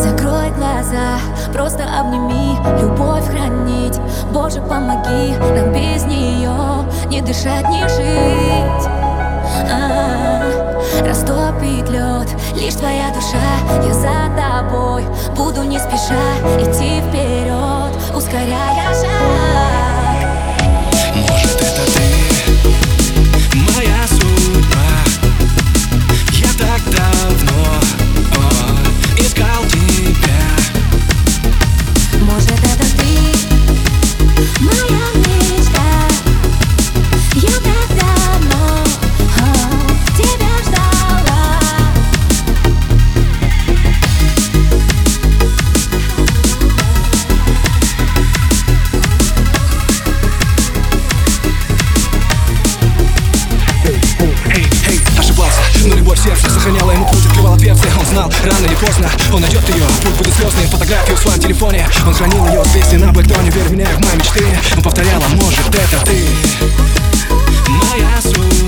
Закрой глаза, просто обними Любовь хранить, Боже помоги Нам без нее не дышать, не жить а -а -а. Растопит лед, лишь твоя душа Я за тобой буду не спеша Идти вперед, ускоряя сердце Сохраняла ему путь, открывала дверцы Он знал, рано или поздно он найдет ее Путь будет слезный, фотографию в своем телефоне. Он хранил ее с песни на блэктоне Верь в меня, в мои мечты Он повторяла, может это ты? Моя судьба